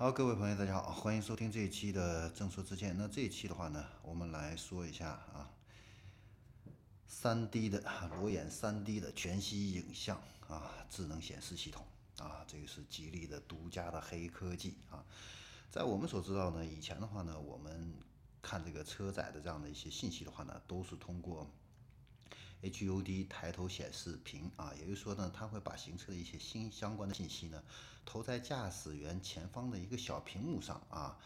好，各位朋友，大家好，欢迎收听这一期的正说之见。那这一期的话呢，我们来说一下啊，三 D 的裸眼三 D 的全息影像啊，智能显示系统啊，这个是吉利的独家的黑科技啊。在我们所知道呢，以前的话呢，我们看这个车载的这样的一些信息的话呢，都是通过。HUD 抬头显示屏啊，也就是说呢，它会把行车的一些新相关的信息呢，投在驾驶员前方的一个小屏幕上啊，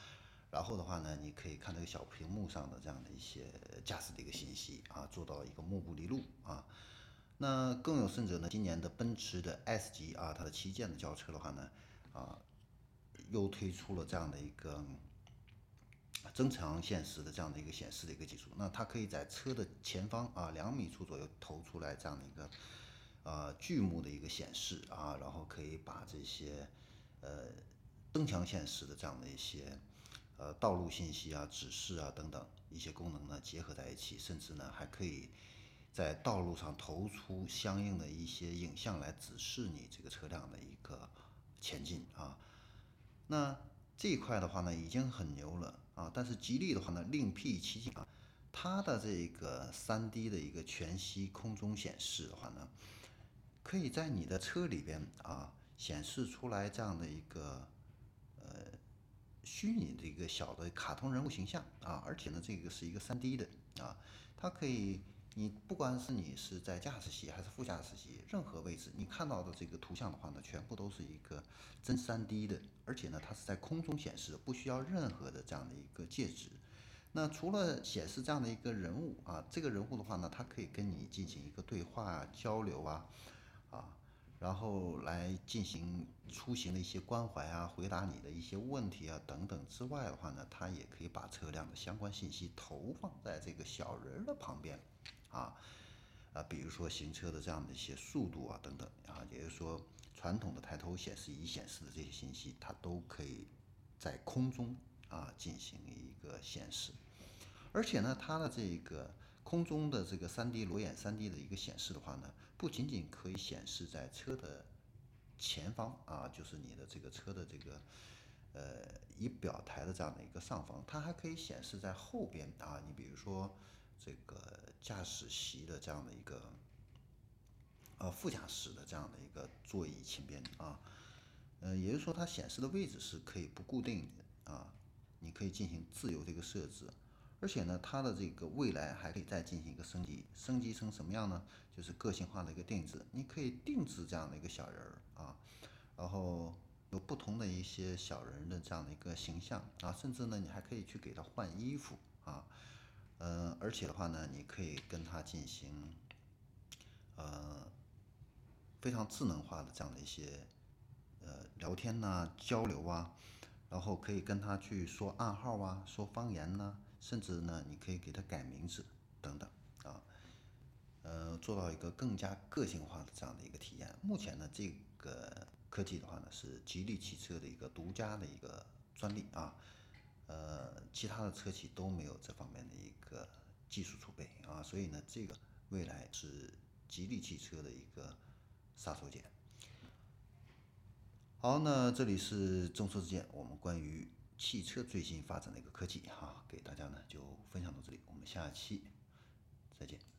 然后的话呢，你可以看这个小屏幕上的这样的一些驾驶的一个信息啊，做到一个目不离路啊。那更有甚者呢，今年的奔驰的 S 级啊，它的旗舰的轿车的话呢，啊，又推出了这样的一个。增强现实的这样的一个显示的一个技术，那它可以在车的前方啊两米处左右投出来这样的一个呃巨幕的一个显示啊，然后可以把这些呃增强现实的这样的一些呃道路信息啊、指示啊等等一些功能呢结合在一起，甚至呢还可以在道路上投出相应的一些影像来指示你这个车辆的一个前进啊。那这一块的话呢已经很牛了。啊，但是吉利的话呢，另辟蹊径啊，它的这个三 D 的一个全息空中显示的话呢，可以在你的车里边啊显示出来这样的一个呃虚拟的一个小的卡通人物形象啊，而且呢这个是一个三 D 的啊，它可以。你不管是你是在驾驶席还是副驾驶席，任何位置你看到的这个图像的话呢，全部都是一个真 3D 的，而且呢，它是在空中显示，不需要任何的这样的一个介质。那除了显示这样的一个人物啊，这个人物的话呢，它可以跟你进行一个对话交流啊，啊，然后来进行出行的一些关怀啊，回答你的一些问题啊等等之外的话呢，它也可以把车辆的相关信息投放在这个小人的旁边。啊，啊，比如说行车的这样的一些速度啊，等等啊，也就是说，传统的抬头显示仪显示的这些信息，它都可以在空中啊进行一个显示，而且呢，它的这个空中的这个 3D 裸眼 3D 的一个显示的话呢，不仅仅可以显示在车的前方啊，就是你的这个车的这个呃仪表台的这样的一个上方，它还可以显示在后边啊，你比如说。这个驾驶席的这样的一个，呃，副驾驶的这样的一个座椅前边啊，呃，也就是说它显示的位置是可以不固定的啊，你可以进行自由的一个设置，而且呢，它的这个未来还可以再进行一个升级，升级成什么样呢？就是个性化的一个定制，你可以定制这样的一个小人儿啊，然后有不同的一些小人的这样的一个形象啊，甚至呢，你还可以去给他换衣服啊。嗯，而且的话呢，你可以跟它进行，呃，非常智能化的这样的一些，呃，聊天呐、交流啊，然后可以跟它去说暗号啊、说方言呐，甚至呢，你可以给它改名字等等啊，呃，做到一个更加个性化的这样的一个体验。目前呢，这个科技的话呢，是吉利汽车的一个独家的一个专利啊。呃，其他的车企都没有这方面的一个技术储备啊，所以呢，这个未来是吉利汽车的一个杀手锏。好，那这里是众说之见，我们关于汽车最新发展的一个科技哈，给大家呢就分享到这里，我们下期再见。